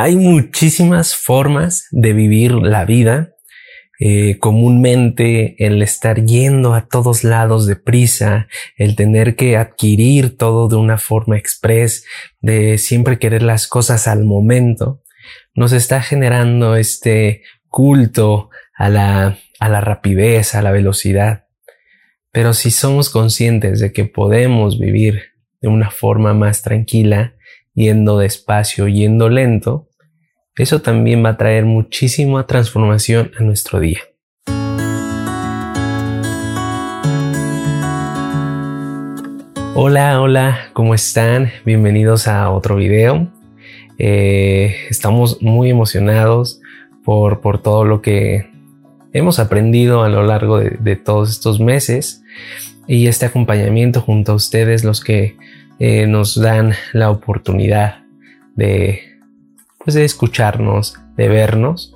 Hay muchísimas formas de vivir la vida. Eh, comúnmente el estar yendo a todos lados deprisa, el tener que adquirir todo de una forma express, de siempre querer las cosas al momento, nos está generando este culto a la, a la rapidez, a la velocidad. Pero si somos conscientes de que podemos vivir de una forma más tranquila, yendo despacio, yendo lento, eso también va a traer muchísima transformación a nuestro día. Hola, hola, ¿cómo están? Bienvenidos a otro video. Eh, estamos muy emocionados por, por, todo lo que hemos aprendido a lo largo de, todos estos meses y este acompañamiento junto a ustedes, los que eh, nos dan la oportunidad de pues, de escucharnos, de vernos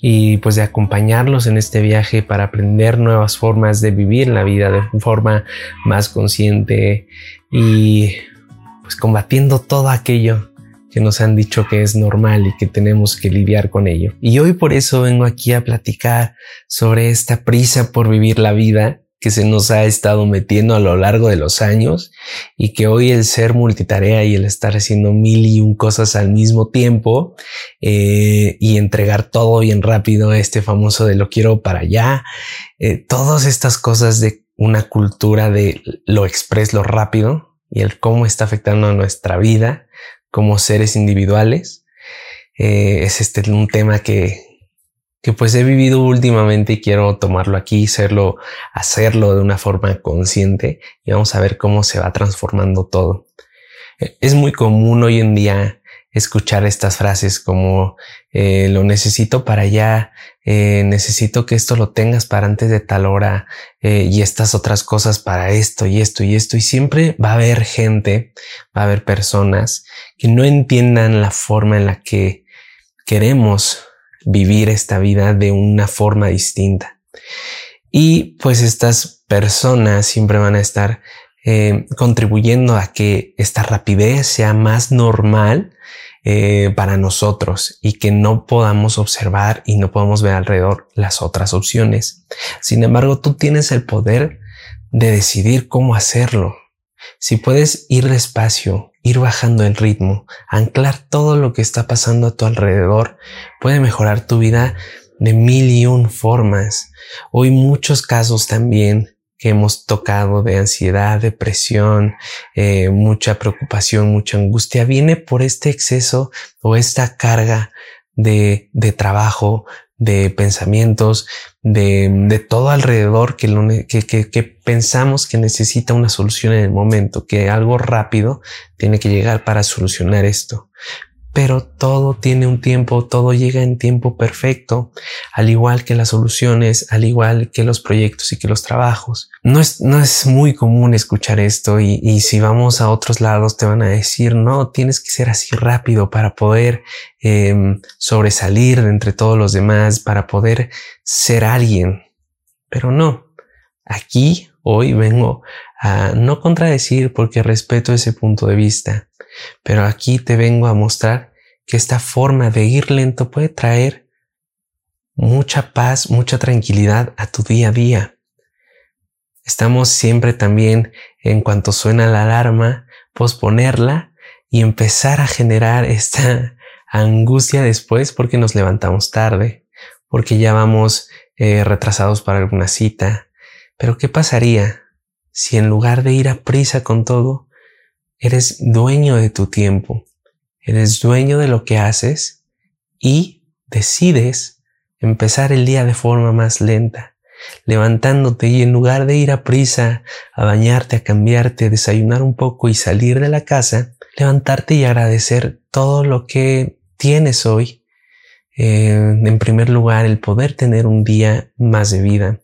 y pues de acompañarlos en este viaje para aprender nuevas formas de vivir la vida de forma más consciente y pues combatiendo todo aquello que nos han dicho que es normal y que tenemos que lidiar con ello. Y hoy por eso vengo aquí a platicar sobre esta prisa por vivir la vida que se nos ha estado metiendo a lo largo de los años y que hoy el ser multitarea y el estar haciendo mil y un cosas al mismo tiempo eh, y entregar todo bien rápido, este famoso de lo quiero para allá, eh, todas estas cosas de una cultura de lo express, lo rápido y el cómo está afectando a nuestra vida como seres individuales. Eh, es este un tema que, que pues he vivido últimamente y quiero tomarlo aquí, hacerlo, hacerlo de una forma consciente y vamos a ver cómo se va transformando todo. Eh, es muy común hoy en día escuchar estas frases como eh, lo necesito para allá, eh, necesito que esto lo tengas para antes de tal hora y estas otras cosas para esto y esto y esto y siempre va a haber gente, va a haber personas que no entiendan la forma en la que queremos vivir esta vida de una forma distinta. Y pues estas personas siempre van a estar eh, contribuyendo a que esta rapidez sea más normal eh, para nosotros y que no podamos observar y no podamos ver alrededor las otras opciones. Sin embargo, tú tienes el poder de decidir cómo hacerlo. Si puedes ir despacio, ir bajando el ritmo, anclar todo lo que está pasando a tu alrededor, puede mejorar tu vida de mil y un formas. Hoy muchos casos también que hemos tocado de ansiedad, depresión, eh, mucha preocupación, mucha angustia, viene por este exceso o esta carga de, de trabajo, de pensamientos, de, de todo alrededor que, que, pensamos que necesita una solución en el momento, que algo rápido tiene que llegar para solucionar esto pero todo tiene un tiempo, todo llega en tiempo perfecto, al igual que las soluciones, al igual que los proyectos y que los trabajos. No es, no es muy común escuchar esto y, y si vamos a otros lados te van a decir, no, tienes que ser así rápido para poder eh, sobresalir entre todos los demás, para poder ser alguien. Pero no, aquí hoy vengo a no contradecir porque respeto ese punto de vista pero aquí te vengo a mostrar que esta forma de ir lento puede traer mucha paz, mucha tranquilidad a tu día a día. Estamos siempre también, en cuanto suena la alarma, posponerla y empezar a generar esta angustia después porque nos levantamos tarde, porque ya vamos eh, retrasados para alguna cita. Pero ¿qué pasaría si en lugar de ir a prisa con todo, Eres dueño de tu tiempo, eres dueño de lo que haces y decides empezar el día de forma más lenta, levantándote y en lugar de ir a prisa, a bañarte, a cambiarte, a desayunar un poco y salir de la casa, levantarte y agradecer todo lo que tienes hoy. Eh, en primer lugar, el poder tener un día más de vida.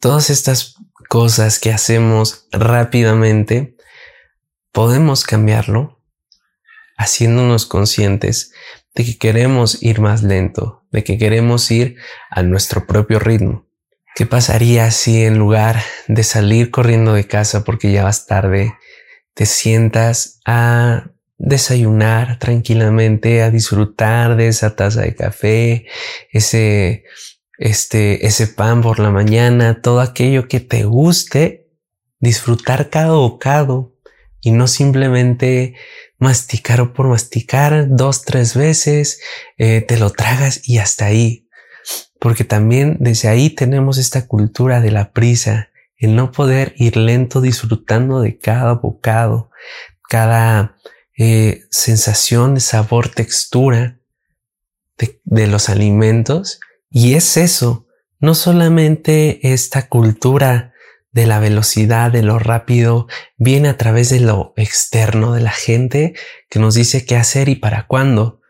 Todas estas cosas que hacemos rápidamente podemos cambiarlo haciéndonos conscientes de que queremos ir más lento, de que queremos ir a nuestro propio ritmo. ¿Qué pasaría si en lugar de salir corriendo de casa porque ya vas tarde, te sientas a desayunar tranquilamente, a disfrutar de esa taza de café, ese, este, ese pan por la mañana, todo aquello que te guste, disfrutar cada bocado y no simplemente masticar por masticar dos, tres veces, eh, te lo tragas y hasta ahí. Porque también desde ahí tenemos esta cultura de la prisa, el no poder ir lento disfrutando de cada bocado, cada eh, sensación, sabor, textura de los alimentos. Y es eso, no solamente esta cultura de la velocidad, de lo rápido, viene a través de lo externo, de la gente que nos dice qué hacer y para cuándo,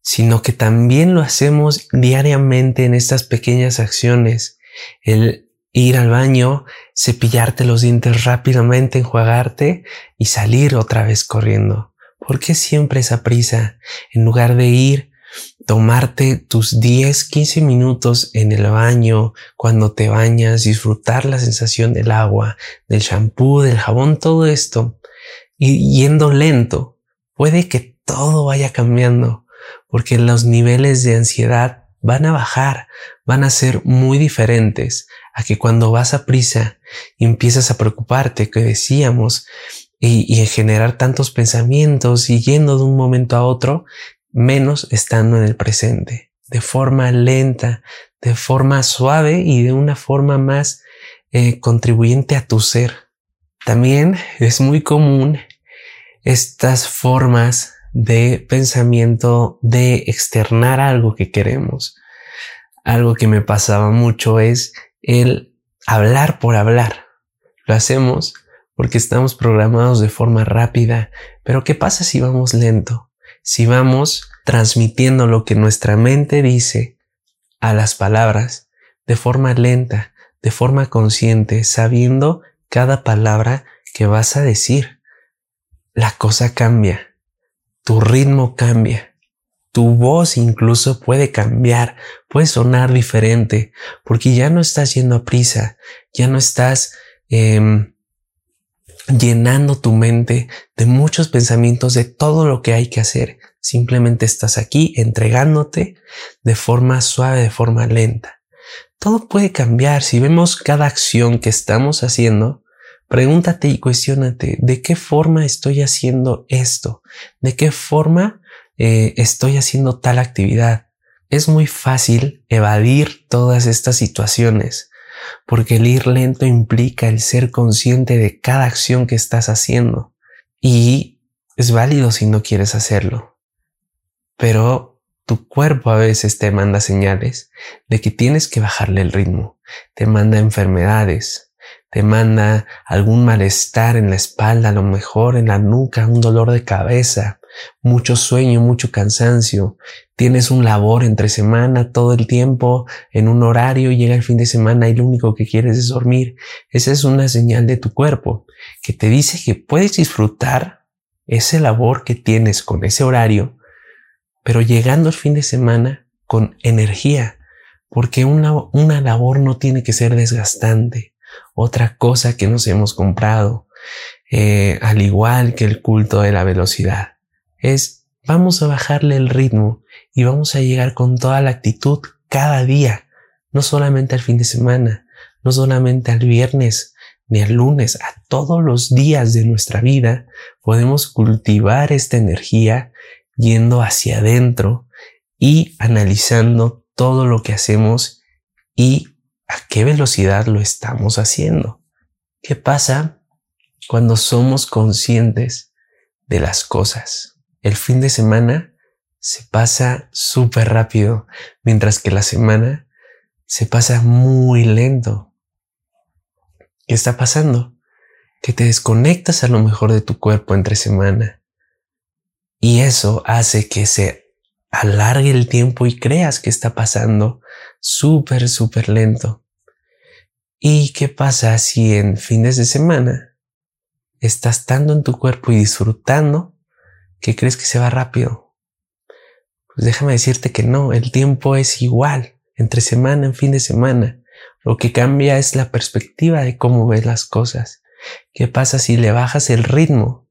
sino que también lo hacemos diariamente en estas pequeñas acciones. El ir al baño, cepillarte los dientes rápidamente, enjuagarte y salir otra vez corriendo. ¿Por qué siempre esa prisa? En lugar de ir tomarte tus 10, 15 minutos en el baño, cuando te bañas, disfrutar la sensación del agua, del shampoo, del jabón, todo esto, y yendo lento, puede que todo vaya cambiando, porque los niveles de ansiedad van a bajar, van a ser muy diferentes a que cuando vas a prisa y empiezas a preocuparte, que decíamos, y, y generar tantos pensamientos y yendo de un momento a otro, menos estando en el presente, de forma lenta, de forma suave y de una forma más eh, contribuyente a tu ser. También es muy común estas formas de pensamiento de externar algo que queremos. Algo que me pasaba mucho es el hablar por hablar. Lo hacemos porque estamos programados de forma rápida, pero ¿qué pasa si vamos lento? Si vamos transmitiendo lo que nuestra mente dice a las palabras de forma lenta, de forma consciente, sabiendo cada palabra que vas a decir, la cosa cambia, tu ritmo cambia, tu voz incluso puede cambiar, puede sonar diferente, porque ya no estás yendo a prisa, ya no estás eh, llenando tu mente de muchos pensamientos de todo lo que hay que hacer. Simplemente estás aquí entregándote de forma suave, de forma lenta. Todo puede cambiar. Si vemos cada acción que estamos haciendo, pregúntate y cuestionate de qué forma estoy haciendo esto, de qué forma eh, estoy haciendo tal actividad. Es muy fácil evadir todas estas situaciones porque el ir lento implica el ser consciente de cada acción que estás haciendo. Y es válido si no quieres hacerlo. Pero tu cuerpo a veces te manda señales de que tienes que bajarle el ritmo, te manda enfermedades, te manda algún malestar en la espalda, a lo mejor en la nuca, un dolor de cabeza, mucho sueño, mucho cansancio, tienes un labor entre semana todo el tiempo en un horario, llega el fin de semana y lo único que quieres es dormir. Esa es una señal de tu cuerpo que te dice que puedes disfrutar ese labor que tienes con ese horario, pero llegando el fin de semana con energía, porque una, una labor no tiene que ser desgastante. Otra cosa que nos hemos comprado, eh, al igual que el culto de la velocidad es vamos a bajarle el ritmo y vamos a llegar con toda la actitud cada día, no solamente al fin de semana, no solamente al viernes ni al lunes, a todos los días de nuestra vida podemos cultivar esta energía yendo hacia adentro y analizando todo lo que hacemos y a qué velocidad lo estamos haciendo. ¿Qué pasa cuando somos conscientes de las cosas? El fin de semana se pasa súper rápido, mientras que la semana se pasa muy lento. ¿Qué está pasando? Que te desconectas a lo mejor de tu cuerpo entre semana. Y eso hace que se alargue el tiempo y creas que está pasando súper, súper lento. ¿Y qué pasa si en fines de semana estás estando en tu cuerpo y disfrutando que crees que se va rápido. Pues déjame decirte que no, el tiempo es igual, entre semana en fin de semana. Lo que cambia es la perspectiva de cómo ves las cosas. ¿Qué pasa si le bajas el ritmo?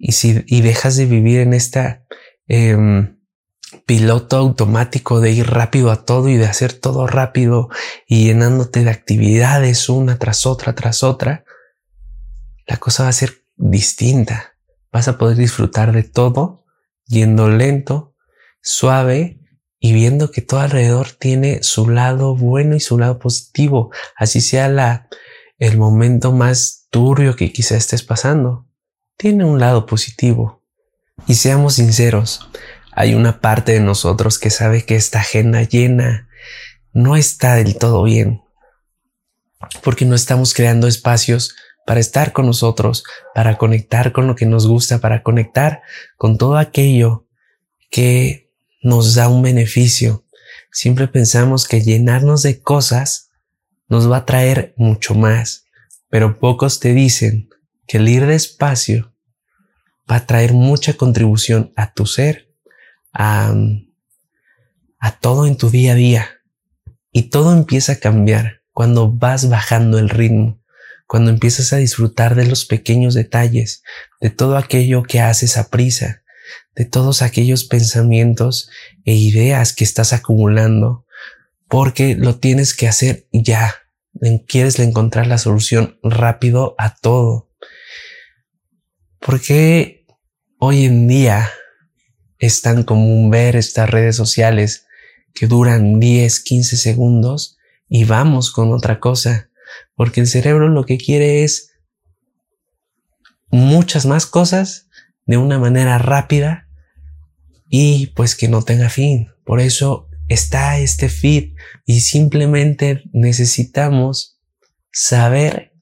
y, si, y dejas de vivir en esta em, piloto automático de ir rápido a todo y de hacer todo rápido y llenándote de actividades una tras otra tras otra, la cosa va a ser distinta. Vas a poder disfrutar de todo yendo lento, suave y viendo que todo alrededor tiene su lado bueno y su lado positivo, así sea la, el momento más turbio que quizá estés pasando. Tiene un lado positivo. Y seamos sinceros, hay una parte de nosotros que sabe que esta agenda llena no está del todo bien, porque no estamos creando espacios para estar con nosotros, para conectar con lo que nos gusta, para conectar con todo aquello que nos da un beneficio. Siempre pensamos que llenarnos de cosas nos va a traer mucho más, pero pocos te dicen que el ir despacio va a traer mucha contribución a tu ser a, todo en tu día a día. Y todo empieza a cambiar cuando vas bajando el ritmo, cuando empiezas a disfrutar de los pequeños detalles, de todo aquello que haces a prisa, de todos aquellos pensamientos e ideas que estás acumulando, porque lo tienes que hacer ya. Quieres encontrar la solución rápido a todo. Porque hoy en día es tan común ver estas redes sociales que duran 10, 15 segundos y vamos con otra cosa, porque el cerebro lo que quiere es muchas más cosas de una manera rápida y pues que no tenga fin. Por eso está este feed y simplemente necesitamos saber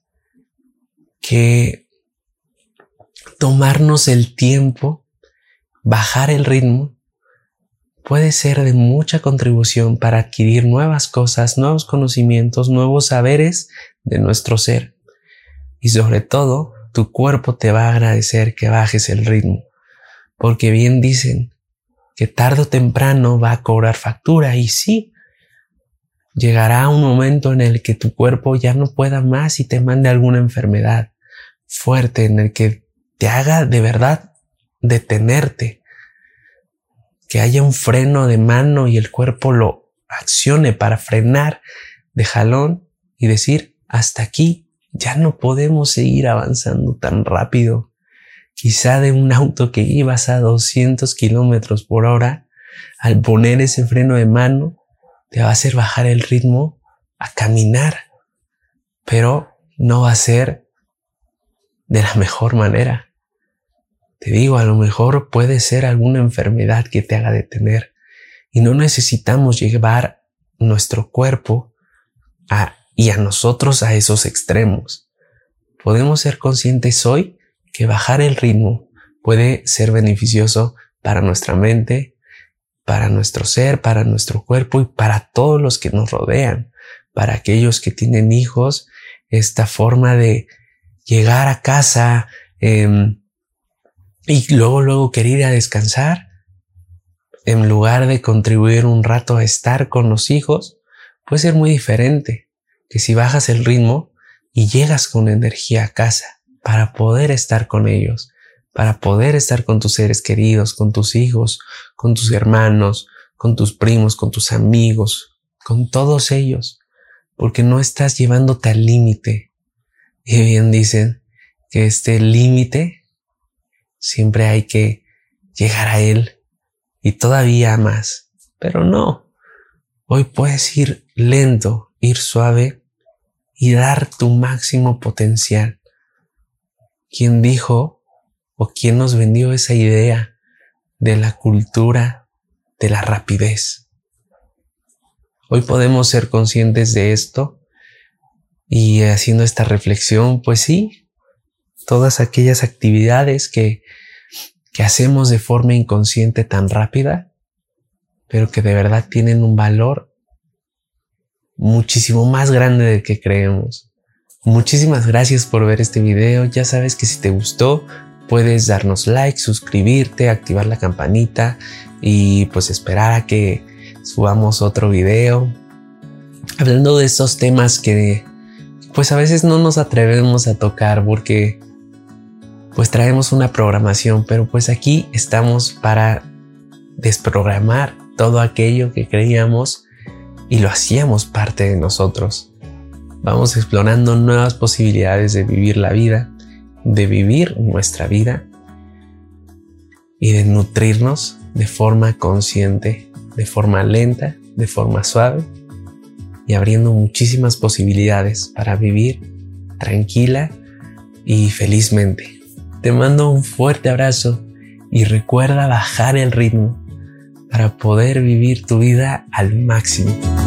que tomarnos el tiempo bajar el ritmo puede ser de mucha contribución para adquirir nuevas cosas, nuevos conocimientos, nuevos saberes de nuestro ser. Y sobre todo, tu cuerpo te va a agradecer que bajes el ritmo, porque bien dicen que tarde o temprano va a cobrar factura y sí, llegará un momento en el que tu cuerpo ya no pueda más y te mande alguna enfermedad fuerte en el que te haga de verdad detenerte que haya un freno de mano y el cuerpo lo accione para frenar de jalón y decir, hasta aquí ya no podemos seguir avanzando tan rápido. Quizá de un auto que ibas a 200 kilómetros por hora, al poner ese freno de mano, te va a hacer bajar el ritmo a caminar, pero no va a ser de la mejor manera. Te digo, a lo mejor puede ser alguna enfermedad que te haga detener y no necesitamos llevar nuestro cuerpo a, y a nosotros a esos extremos. Podemos ser conscientes hoy que bajar el ritmo puede ser beneficioso para nuestra mente, para nuestro ser, para nuestro cuerpo y para todos los que nos rodean, para aquellos que tienen hijos, esta forma de llegar a casa, eh, y luego, luego querer ir a descansar, en lugar de contribuir un rato a estar con los hijos, puede ser muy diferente que si bajas el ritmo y llegas con energía a casa para poder estar con ellos, para poder estar con tus seres queridos, con tus hijos, con tus hermanos, con tus primos, con tus amigos, con todos ellos, porque no estás llevándote al límite. Y bien dicen que este límite Siempre hay que llegar a Él y todavía más. Pero no, hoy puedes ir lento, ir suave y dar tu máximo potencial. ¿Quién dijo o quién nos vendió esa idea de la cultura de la rapidez? Hoy podemos ser conscientes de esto y haciendo esta reflexión, pues sí, todas aquellas actividades que, que hacemos de forma inconsciente tan rápida, pero que de verdad tienen un valor muchísimo más grande del que creemos. Muchísimas gracias por ver este video. Ya sabes que si te gustó, puedes darnos like, suscribirte, activar la campanita y pues esperar a que subamos otro video. Hablando de estos temas que pues a veces no nos atrevemos a tocar porque pues traemos una programación, pero pues aquí estamos para desprogramar todo aquello que creíamos y lo hacíamos parte de nosotros. Vamos explorando nuevas posibilidades de vivir la vida, de vivir nuestra vida y de nutrirnos de forma consciente, de forma lenta, de forma suave y abriendo muchísimas posibilidades para vivir tranquila y felizmente. Te mando un fuerte abrazo y recuerda bajar el ritmo para poder vivir tu vida al máximo.